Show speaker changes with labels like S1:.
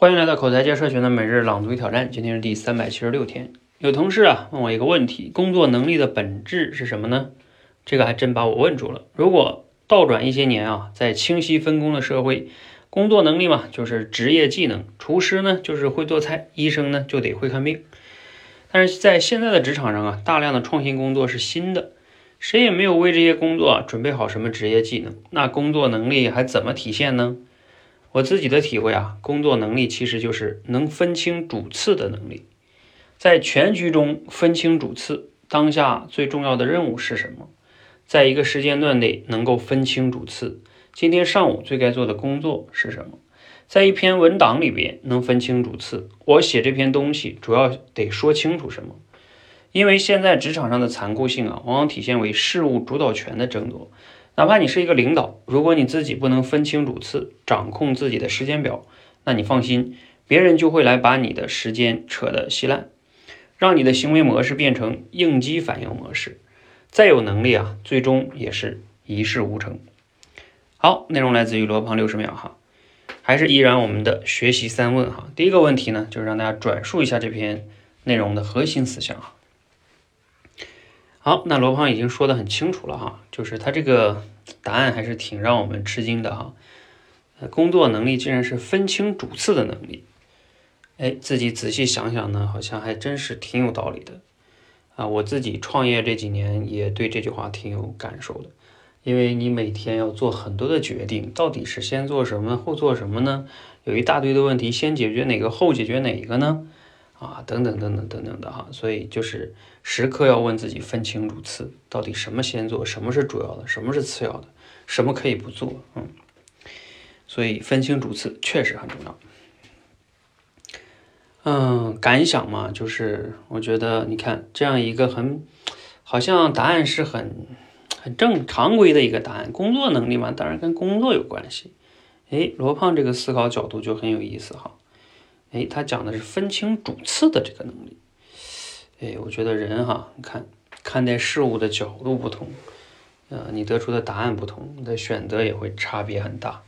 S1: 欢迎来到口才界社群的每日朗读与挑战，今天是第三百七十六天。有同事啊问我一个问题：工作能力的本质是什么呢？这个还真把我问住了。如果倒转一些年啊，在清晰分工的社会，工作能力嘛就是职业技能，厨师呢就是会做菜，医生呢就得会看病。但是在现在的职场上啊，大量的创新工作是新的，谁也没有为这些工作准备好什么职业技能，那工作能力还怎么体现呢？我自己的体会啊，工作能力其实就是能分清主次的能力，在全局中分清主次，当下最重要的任务是什么？在一个时间段内能够分清主次，今天上午最该做的工作是什么？在一篇文档里边能分清主次，我写这篇东西主要得说清楚什么？因为现在职场上的残酷性啊，往往体现为事物主导权的争夺。哪怕你是一个领导，如果你自己不能分清主次，掌控自己的时间表，那你放心，别人就会来把你的时间扯得稀烂，让你的行为模式变成应激反应模式。再有能力啊，最终也是一事无成。好，内容来自于罗胖六十秒哈，还是依然我们的学习三问哈。第一个问题呢，就是让大家转述一下这篇内容的核心思想哈。好，那罗胖已经说的很清楚了哈，就是他这个答案还是挺让我们吃惊的哈。工作能力竟然是分清主次的能力，哎，自己仔细想想呢，好像还真是挺有道理的啊。我自己创业这几年也对这句话挺有感受的，因为你每天要做很多的决定，到底是先做什么后做什么呢？有一大堆的问题，先解决哪个后解决哪一个呢？啊，等等等等等等的哈，所以就是时刻要问自己，分清主次，到底什么先做，什么是主要的，什么是次要的，什么可以不做，嗯，所以分清主次确实很重要。嗯，感想嘛，就是我觉得你看这样一个很，好像答案是很很正常规的一个答案，工作能力嘛，当然跟工作有关系。哎，罗胖这个思考角度就很有意思哈。哎，他讲的是分清主次的这个能力。哎，我觉得人哈，看看待事物的角度不同，呃，你得出的答案不同，你的选择也会差别很大。